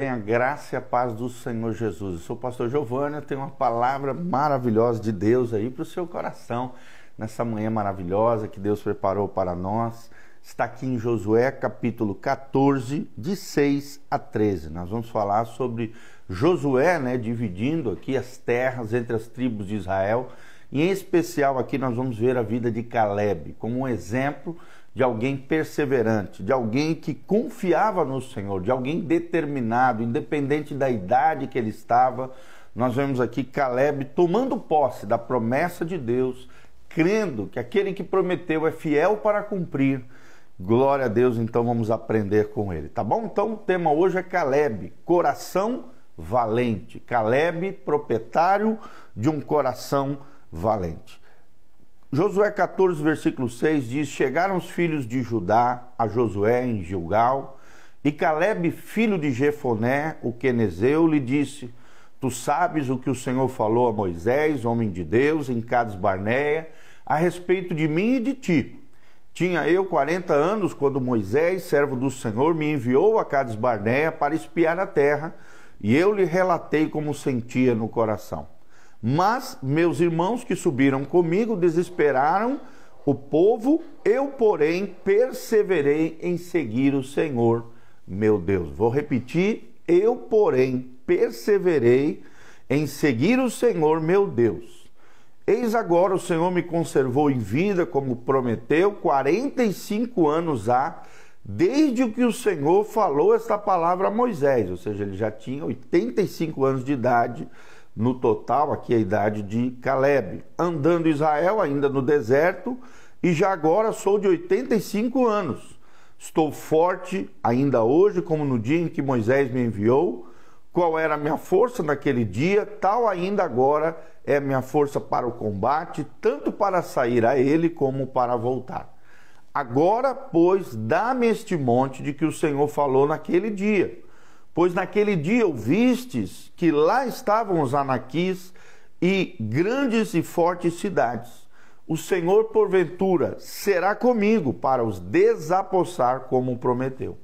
Tenha graça e a paz do Senhor Jesus. Eu sou o pastor Giovanni, eu tenho uma palavra maravilhosa de Deus aí para o seu coração nessa manhã maravilhosa que Deus preparou para nós. Está aqui em Josué capítulo 14, de 6 a 13. Nós vamos falar sobre Josué, né, dividindo aqui as terras entre as tribos de Israel. E em especial aqui nós vamos ver a vida de Caleb como um exemplo de alguém perseverante, de alguém que confiava no Senhor, de alguém determinado, independente da idade que ele estava. Nós vemos aqui Caleb tomando posse da promessa de Deus, crendo que aquele que prometeu é fiel para cumprir. Glória a Deus, então vamos aprender com ele, tá bom? Então o tema hoje é Caleb, coração valente. Caleb, proprietário de um coração valente. Josué 14, versículo 6 diz: Chegaram os filhos de Judá a Josué em Gilgal, e Caleb, filho de Jefoné, o quenezeu, lhe disse: Tu sabes o que o Senhor falou a Moisés, homem de Deus, em Cades Barneia, a respeito de mim e de ti. Tinha eu 40 anos quando Moisés, servo do Senhor, me enviou a Cades Barneia para espiar a terra, e eu lhe relatei como sentia no coração. Mas meus irmãos que subiram comigo desesperaram o povo, eu, porém, perseverei em seguir o Senhor, meu Deus. Vou repetir, eu, porém, perseverei em seguir o Senhor, meu Deus. Eis agora o Senhor me conservou em vida, como prometeu, 45 anos há, desde que o Senhor falou esta palavra a Moisés, ou seja, ele já tinha 85 anos de idade no total, aqui a idade de Caleb, andando Israel ainda no deserto, e já agora sou de 85 anos. Estou forte ainda hoje, como no dia em que Moisés me enviou. Qual era a minha força naquele dia, tal ainda agora é minha força para o combate, tanto para sair a ele como para voltar. Agora, pois, dá-me este monte de que o Senhor falou naquele dia Pois naquele dia ouvistes que lá estavam os anaquis e grandes e fortes cidades. O Senhor, porventura, será comigo para os desapossar como prometeu.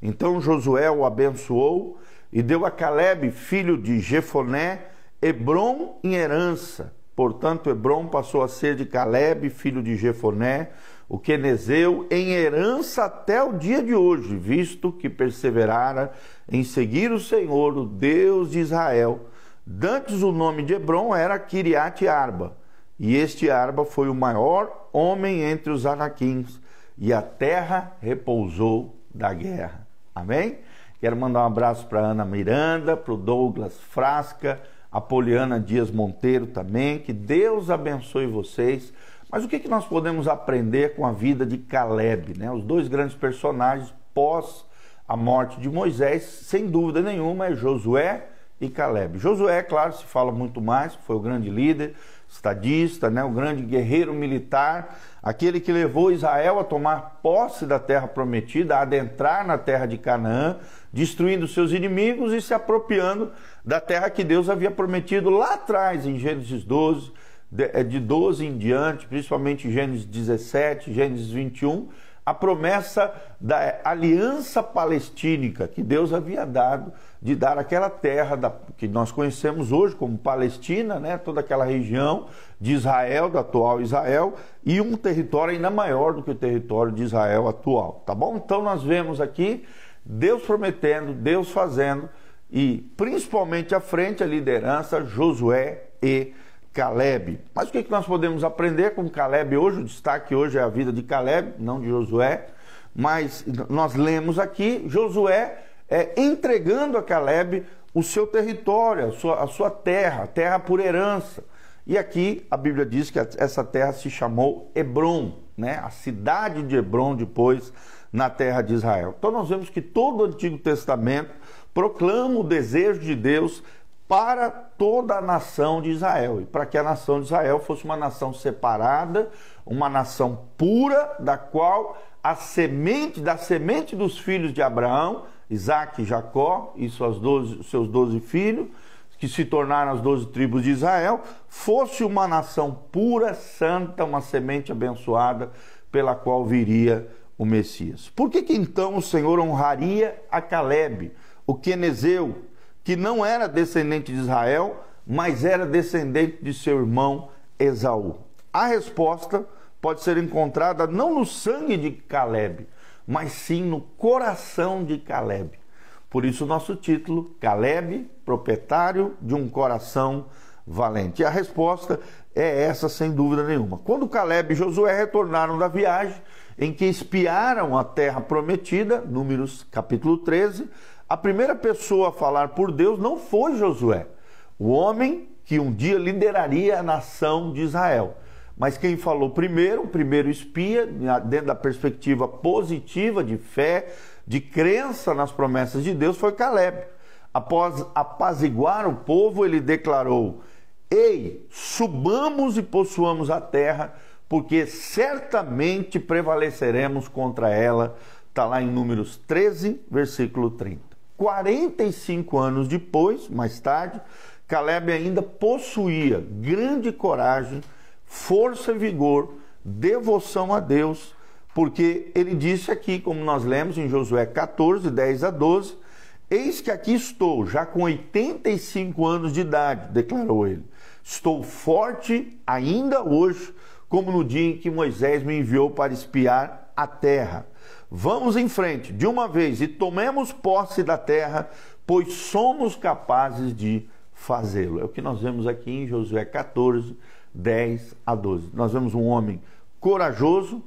Então Josué o abençoou e deu a Caleb, filho de Jefoné, Hebron em herança. Portanto, Hebron passou a ser de Caleb, filho de Jefoné, o quenezeu, em herança até o dia de hoje, visto que perseverara em seguir o Senhor, o Deus de Israel. Dantes o nome de Hebron era Kiriat Arba, e este Arba foi o maior homem entre os anaquins, e a terra repousou da guerra. Amém? Quero mandar um abraço para Ana Miranda, para o Douglas Frasca, a Poliana Dias Monteiro também. Que Deus abençoe vocês. Mas o que, que nós podemos aprender com a vida de Caleb, né? Os dois grandes personagens pós a morte de Moisés, sem dúvida nenhuma, é Josué e Caleb. Josué, claro, se fala muito mais, foi o grande líder, estadista, né, o grande guerreiro militar, aquele que levou Israel a tomar posse da terra prometida, a adentrar na terra de Canaã, destruindo seus inimigos e se apropriando da terra que Deus havia prometido lá atrás, em Gênesis 12, de, de 12 em diante, principalmente Gênesis 17, Gênesis 21 a promessa da aliança palestínica que Deus havia dado de dar aquela terra da, que nós conhecemos hoje como Palestina, né, toda aquela região de Israel, do atual Israel, e um território ainda maior do que o território de Israel atual, tá bom? Então nós vemos aqui Deus prometendo, Deus fazendo e principalmente à frente a liderança Josué e Caleb. Mas o que, que nós podemos aprender com Caleb hoje? O destaque hoje é a vida de Caleb, não de Josué. Mas nós lemos aqui Josué é, entregando a Caleb o seu território, a sua, a sua terra, terra por herança. E aqui a Bíblia diz que essa terra se chamou Hebron, né? a cidade de Hebron depois na terra de Israel. Então nós vemos que todo o Antigo Testamento proclama o desejo de Deus para toda a nação de Israel e para que a nação de Israel fosse uma nação separada, uma nação pura, da qual a semente da semente dos filhos de Abraão, Isaac e Jacó e suas 12, seus doze filhos, que se tornaram as doze tribos de Israel, fosse uma nação pura, santa, uma semente abençoada pela qual viria o Messias. Por que, que então o Senhor honraria a Caleb? o quenezeu, que não era descendente de Israel, mas era descendente de seu irmão Esaú? A resposta pode ser encontrada não no sangue de Caleb, mas sim no coração de Caleb. Por isso, nosso título, Caleb, proprietário de um coração valente. E a resposta é essa, sem dúvida nenhuma. Quando Caleb e Josué retornaram da viagem, em que espiaram a terra prometida, Números capítulo 13, a primeira pessoa a falar por Deus não foi Josué, o homem que um dia lideraria a nação de Israel. Mas quem falou primeiro, o primeiro espia, dentro da perspectiva positiva de fé, de crença nas promessas de Deus, foi Caleb. Após apaziguar o povo, ele declarou: Ei, subamos e possuamos a terra, porque certamente prevaleceremos contra ela. Está lá em Números 13, versículo 30. 45 anos depois, mais tarde, Caleb ainda possuía grande coragem força e vigor, devoção a Deus, porque ele disse aqui, como nós lemos em Josué 14, 10 a 12: Eis que aqui estou, já com 85 anos de idade, declarou ele. Estou forte ainda hoje, como no dia em que Moisés me enviou para espiar a terra. Vamos em frente, de uma vez, e tomemos posse da terra, pois somos capazes de fazê-lo. É o que nós vemos aqui em Josué 14, 10 a 12. Nós vemos um homem corajoso,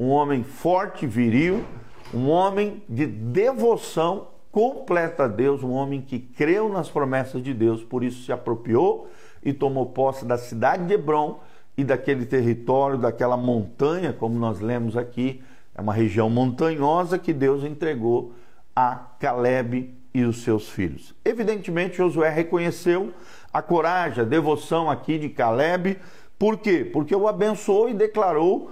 um homem forte, viril, um homem de devoção completa a Deus, um homem que creu nas promessas de Deus, por isso se apropriou e tomou posse da cidade de Hebron e daquele território, daquela montanha, como nós lemos aqui, é uma região montanhosa que Deus entregou a Caleb e os seus filhos. Evidentemente, Josué reconheceu a coragem, a devoção aqui de Caleb. Por quê? Porque o abençoou e declarou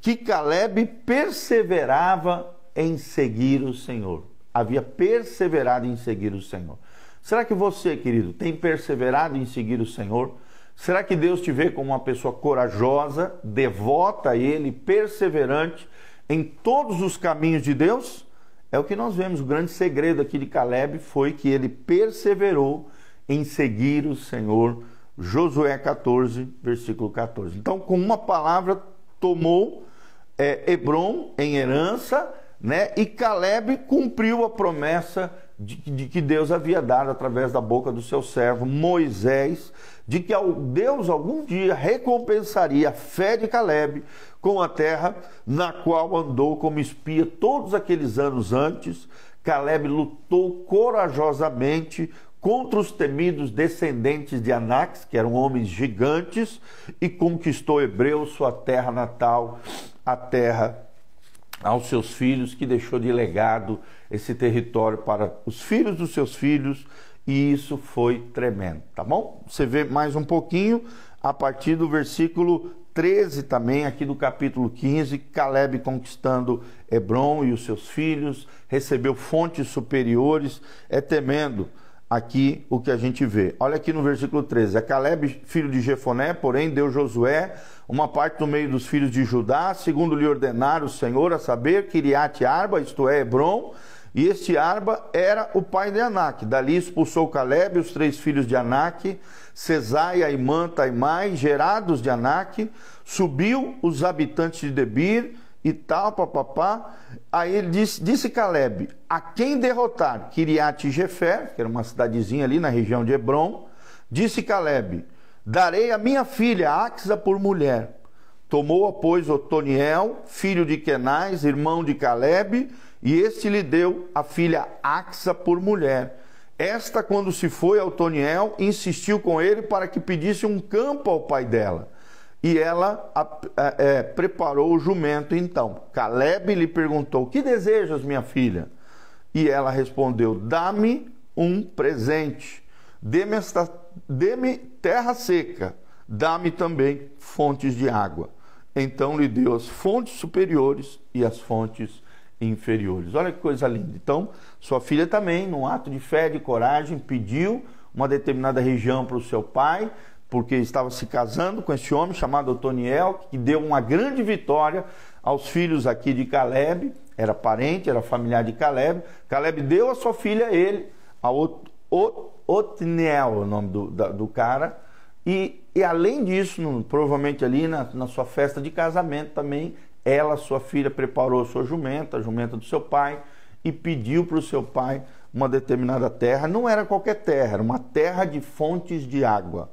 que Caleb perseverava em seguir o Senhor. Havia perseverado em seguir o Senhor. Será que você, querido, tem perseverado em seguir o Senhor? Será que Deus te vê como uma pessoa corajosa, devota a Ele, perseverante em todos os caminhos de Deus? É o que nós vemos. O grande segredo aqui de Caleb foi que ele perseverou em seguir o Senhor. Josué 14, versículo 14. Então, com uma palavra, tomou é, Hebron em herança, né? E Caleb cumpriu a promessa de, de, que Deus havia dado através da boca do seu servo Moisés, de que Deus algum dia recompensaria a fé de Caleb com a terra na qual andou como espia todos aqueles anos antes. Caleb lutou corajosamente contra os temidos descendentes de Anax, que eram homens gigantes, e conquistou Hebreu, sua terra natal, a terra aos seus filhos, que deixou de legado esse território para os filhos dos seus filhos, e isso foi tremendo, tá bom? Você vê mais um pouquinho a partir do versículo 13 também, aqui do capítulo 15, Caleb conquistando Hebron e os seus filhos, recebeu fontes superiores, é temendo aqui o que a gente vê. Olha aqui no versículo 13. É Caleb, filho de Jefoné, porém deu Josué uma parte do meio dos filhos de Judá, segundo lhe ordenar o Senhor, a saber, Kiriat Arba, isto é, Hebron, e este Arba era o pai de Anak. Dali expulsou Caleb os três filhos de Anak, Cesai, Aimã, Taimai, gerados de Anak, subiu os habitantes de Debir, e tal, papapá. Aí ele disse, disse Caleb: a quem derrotar Kiriat Jefer, que era uma cidadezinha ali na região de Hebron, disse Caleb: darei a minha filha Axa por mulher. Tomou, pois, Otoniel, filho de Kenais, irmão de Caleb, e este lhe deu a filha Axa por mulher. Esta, quando se foi a Otoniel, insistiu com ele para que pedisse um campo ao pai dela. E ela é, preparou o jumento então. Caleb lhe perguntou: Que desejas, minha filha? E ela respondeu: Dá-me um presente. Dê-me dê terra seca. Dá-me também fontes de água. Então lhe deu as fontes superiores e as fontes inferiores. Olha que coisa linda. Então, sua filha também, num ato de fé, de coragem, pediu uma determinada região para o seu pai porque estava se casando com esse homem chamado Otoniel, que deu uma grande vitória aos filhos aqui de Caleb, era parente, era familiar de Caleb. Caleb deu a sua filha a ele, a Otniel, o nome do, do cara. E, e além disso, no, provavelmente ali na, na sua festa de casamento também, ela, sua filha, preparou a sua jumenta, a jumenta do seu pai, e pediu para o seu pai uma determinada terra. Não era qualquer terra, era uma terra de fontes de água.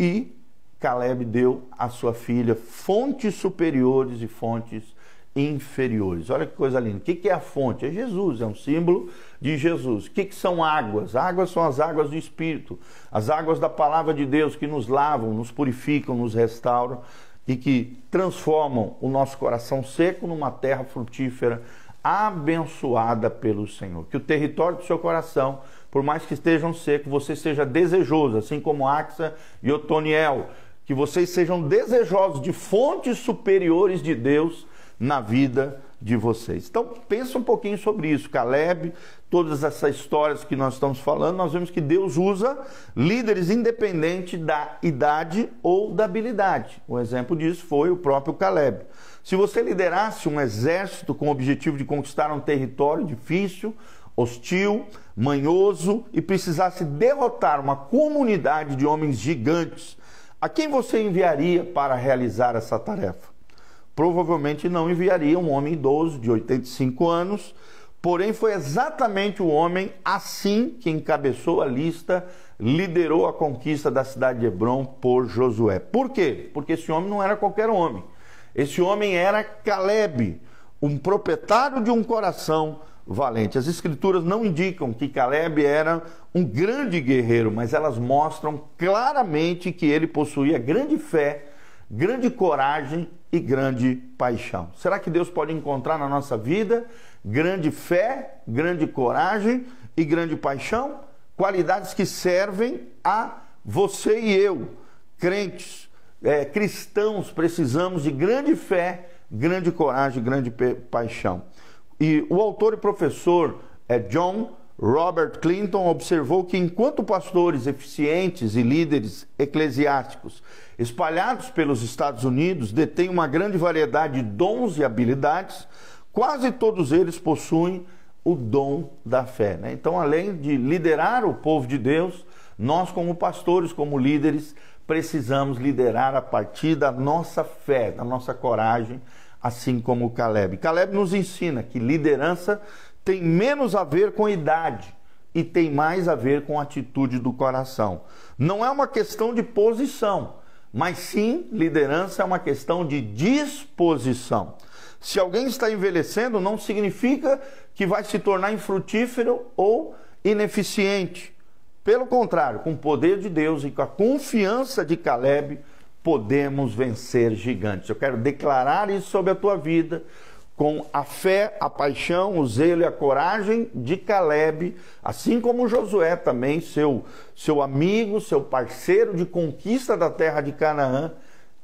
E Caleb deu à sua filha fontes superiores e fontes inferiores. Olha que coisa linda. O que é a fonte? É Jesus, é um símbolo de Jesus. O que são águas? Águas são as águas do Espírito, as águas da palavra de Deus que nos lavam, nos purificam, nos restauram e que transformam o nosso coração seco numa terra frutífera, abençoada pelo Senhor. Que o território do seu coração, por mais que estejam seco, você seja desejoso, assim como Axa e Otoniel, que vocês sejam desejosos de fontes superiores de Deus na vida de vocês. Então, pensa um pouquinho sobre isso. Caleb, todas essas histórias que nós estamos falando, nós vemos que Deus usa líderes independente da idade ou da habilidade. Um exemplo disso foi o próprio Caleb. Se você liderasse um exército com o objetivo de conquistar um território difícil, hostil, manhoso e precisasse derrotar uma comunidade de homens gigantes, a quem você enviaria para realizar essa tarefa? provavelmente não enviaria um homem idoso de 85 anos, porém foi exatamente o homem assim que encabeçou a lista, liderou a conquista da cidade de Hebron por Josué. Por quê? Porque esse homem não era qualquer homem. Esse homem era Caleb, um proprietário de um coração valente. As escrituras não indicam que Caleb era um grande guerreiro, mas elas mostram claramente que ele possuía grande fé, grande coragem e grande paixão. Será que Deus pode encontrar na nossa vida grande fé, grande coragem e grande paixão? Qualidades que servem a você e eu, crentes, é, cristãos, precisamos de grande fé, grande coragem, grande paixão. E o autor e professor é John Robert Clinton observou que enquanto pastores eficientes e líderes eclesiásticos espalhados pelos Estados Unidos detêm uma grande variedade de dons e habilidades, quase todos eles possuem o dom da fé. Né? Então, além de liderar o povo de Deus, nós, como pastores, como líderes, precisamos liderar a partir da nossa fé, da nossa coragem, assim como Caleb. Caleb nos ensina que liderança tem menos a ver com idade e tem mais a ver com a atitude do coração. Não é uma questão de posição, mas sim liderança é uma questão de disposição. Se alguém está envelhecendo, não significa que vai se tornar infrutífero ou ineficiente. Pelo contrário, com o poder de Deus e com a confiança de Caleb, podemos vencer gigantes. Eu quero declarar isso sobre a tua vida com a fé, a paixão, o zelo e a coragem de Caleb, assim como Josué também, seu, seu amigo, seu parceiro de conquista da terra de Canaã,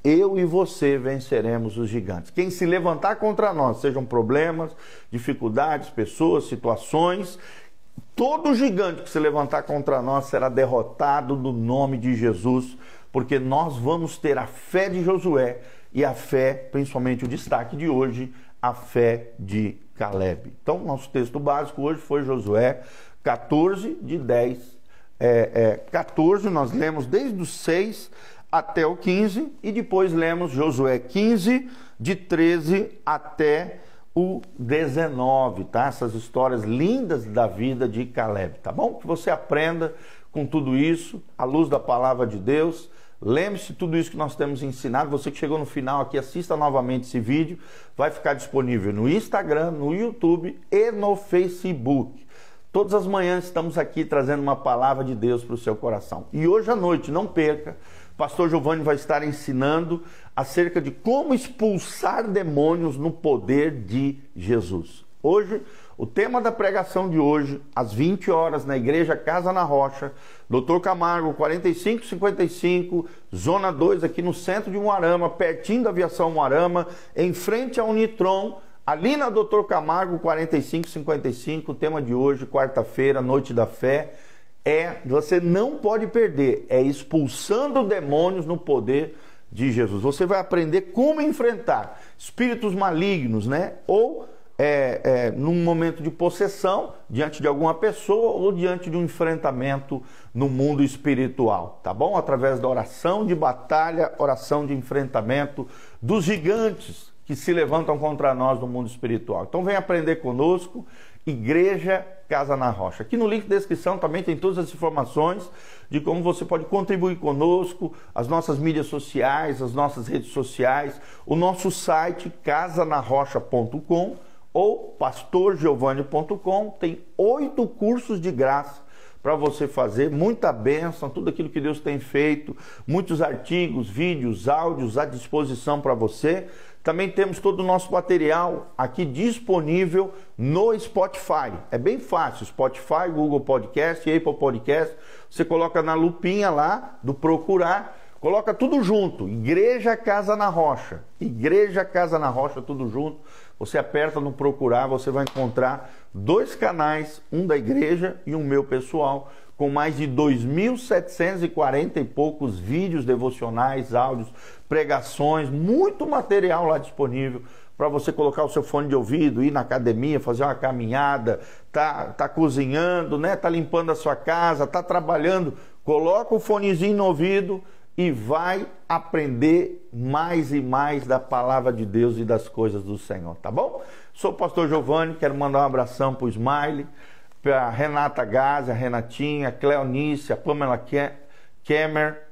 eu e você venceremos os gigantes. Quem se levantar contra nós, sejam problemas, dificuldades, pessoas, situações, todo gigante que se levantar contra nós será derrotado no nome de Jesus, porque nós vamos ter a fé de Josué e a fé, principalmente o destaque de hoje, a fé de Caleb. Então, nosso texto básico hoje foi Josué 14, de 10. É, é, 14, nós lemos desde o 6 até o 15, e depois lemos Josué 15, de 13 até o 19, tá? Essas histórias lindas da vida de Caleb, tá bom? Que você aprenda com tudo isso, à luz da palavra de Deus Lembre-se tudo isso que nós temos ensinado. Você que chegou no final aqui, assista novamente esse vídeo. Vai ficar disponível no Instagram, no YouTube e no Facebook. Todas as manhãs estamos aqui trazendo uma palavra de Deus para o seu coração. E hoje à noite, não perca, Pastor Giovanni vai estar ensinando acerca de como expulsar demônios no poder de Jesus. Hoje o tema da pregação de hoje, às 20 horas, na Igreja Casa na Rocha, Doutor Camargo, 4555, Zona 2, aqui no centro de Moarama, pertinho da aviação Moarama, em frente ao Unitron, ali na Doutor Camargo, 4555. O tema de hoje, quarta-feira, Noite da Fé, é, você não pode perder, é expulsando demônios no poder de Jesus. Você vai aprender como enfrentar espíritos malignos, né? Ou é, é, num momento de possessão diante de alguma pessoa ou diante de um enfrentamento no mundo espiritual, tá bom? Através da oração de batalha, oração de enfrentamento dos gigantes que se levantam contra nós no mundo espiritual. Então vem aprender conosco, Igreja Casa na Rocha. Aqui no link da descrição também tem todas as informações de como você pode contribuir conosco, as nossas mídias sociais, as nossas redes sociais, o nosso site casanarrocha.com ou pastorgiovanni.com tem oito cursos de graça para você fazer, muita bênção, tudo aquilo que Deus tem feito, muitos artigos, vídeos, áudios à disposição para você. Também temos todo o nosso material aqui disponível no Spotify. É bem fácil, Spotify, Google Podcast, Apple Podcast. Você coloca na lupinha lá do procurar Coloca tudo junto, Igreja Casa na Rocha. Igreja Casa na Rocha, tudo junto. Você aperta no procurar, você vai encontrar dois canais, um da igreja e um meu pessoal, com mais de 2.740 e poucos vídeos devocionais, áudios, pregações, muito material lá disponível para você colocar o seu fone de ouvido, ir na academia, fazer uma caminhada, tá, tá cozinhando, né? Tá limpando a sua casa, tá trabalhando, coloca o fonezinho no ouvido e vai aprender mais e mais da palavra de Deus e das coisas do Senhor, tá bom? Sou o pastor Giovanni, quero mandar um abração para o Smile, para Renata Gazi, a Renatinha, Cleonice, a Pamela Kemmer,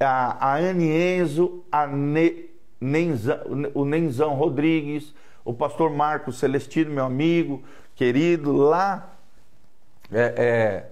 a, a Anne Enzo, a ne, Nenzão, o Nenzão Rodrigues, o pastor Marcos Celestino, meu amigo, querido, lá é, é,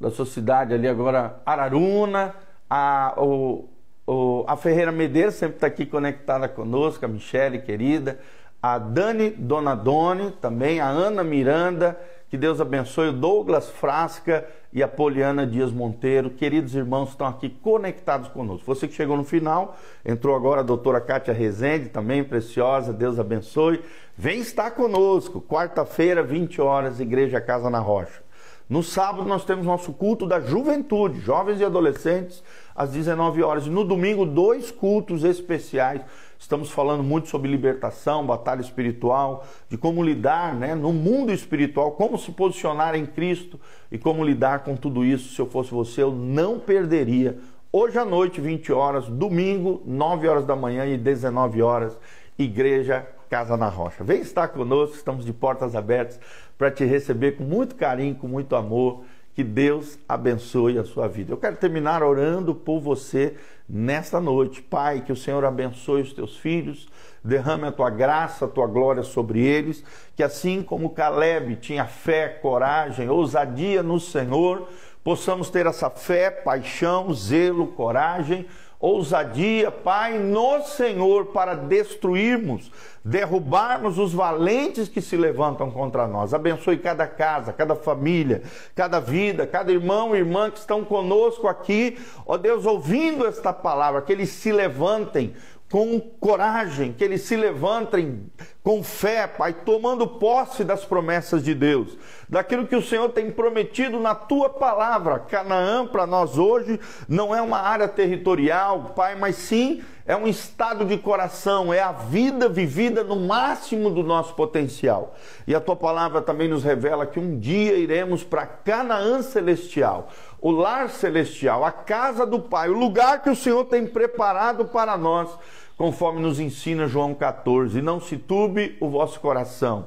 da sua cidade ali agora, Araruna, a, o, o, a Ferreira Medeiros sempre está aqui conectada conosco, a Michele, querida. A Dani Donadoni também, a Ana Miranda, que Deus abençoe, o Douglas Frasca e a Poliana Dias Monteiro. Queridos irmãos, estão aqui conectados conosco. Você que chegou no final, entrou agora a doutora Kátia Rezende, também preciosa, Deus abençoe. Vem estar conosco, quarta-feira, 20 horas, Igreja Casa na Rocha. No sábado nós temos nosso culto da juventude, jovens e adolescentes, às 19 horas. E no domingo, dois cultos especiais. Estamos falando muito sobre libertação, batalha espiritual, de como lidar né, no mundo espiritual, como se posicionar em Cristo e como lidar com tudo isso. Se eu fosse você, eu não perderia. Hoje à noite, 20 horas, domingo, 9 horas da manhã e 19 horas, Igreja Casa na Rocha. Vem estar conosco, estamos de portas abertas para te receber com muito carinho, com muito amor. Que Deus abençoe a sua vida. Eu quero terminar orando por você nesta noite. Pai, que o Senhor abençoe os teus filhos, derrame a tua graça, a tua glória sobre eles, que assim como Caleb tinha fé, coragem, ousadia no Senhor, possamos ter essa fé, paixão, zelo, coragem ousadia, Pai, no Senhor, para destruirmos, derrubarmos os valentes que se levantam contra nós. Abençoe cada casa, cada família, cada vida, cada irmão e irmã que estão conosco aqui, ó Deus, ouvindo esta palavra, que eles se levantem com coragem, que eles se levantem com fé, Pai, tomando posse das promessas de Deus, daquilo que o Senhor tem prometido na tua palavra. Canaã, para nós hoje, não é uma área territorial, Pai, mas sim é um estado de coração, é a vida vivida no máximo do nosso potencial. E a tua palavra também nos revela que um dia iremos para Canaã celestial, o lar celestial, a casa do Pai, o lugar que o Senhor tem preparado para nós conforme nos ensina João 14. Não se turbe o vosso coração.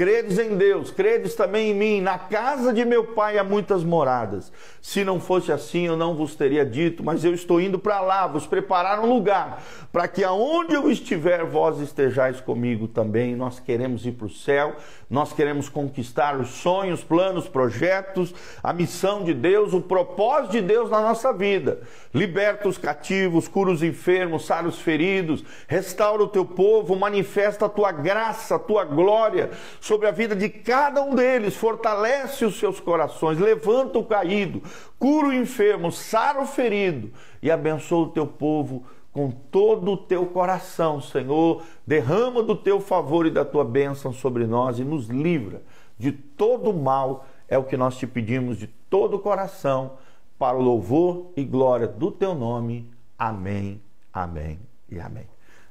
Credes em Deus, credes também em mim. Na casa de meu pai há muitas moradas. Se não fosse assim, eu não vos teria dito, mas eu estou indo para lá, vos preparar um lugar, para que aonde eu estiver, vós estejais comigo também. Nós queremos ir para o céu, nós queremos conquistar os sonhos, planos, projetos, a missão de Deus, o propósito de Deus na nossa vida. Liberta os cativos, cura os enfermos, sara os feridos, restaura o teu povo, manifesta a tua graça, a tua glória sobre a vida de cada um deles, fortalece os seus corações, levanta o caído, cura o enfermo, sara o ferido e abençoa o teu povo com todo o teu coração, Senhor. Derrama do teu favor e da tua bênção sobre nós e nos livra de todo mal. É o que nós te pedimos de todo o coração, para o louvor e glória do teu nome. Amém Amém e amém.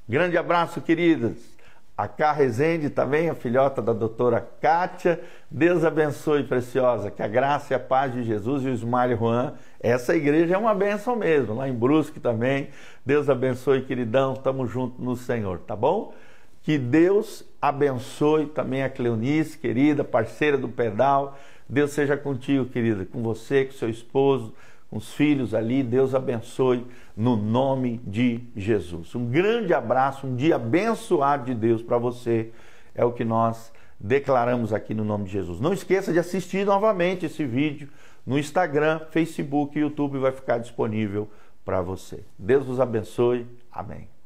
Grande abraço, queridas. A Cá Rezende também, a filhota da doutora Kátia. Deus abençoe, preciosa. Que a graça e a paz de Jesus e o Ismael Juan. Essa igreja é uma benção mesmo. Lá em Brusque também. Deus abençoe, queridão. Tamo junto no Senhor, tá bom? Que Deus abençoe também a Cleonice, querida, parceira do pedal. Deus seja contigo, querida, com você, com seu esposo os filhos ali. Deus abençoe no nome de Jesus. Um grande abraço, um dia abençoado de Deus para você. É o que nós declaramos aqui no nome de Jesus. Não esqueça de assistir novamente esse vídeo no Instagram, Facebook e YouTube vai ficar disponível para você. Deus os abençoe. Amém.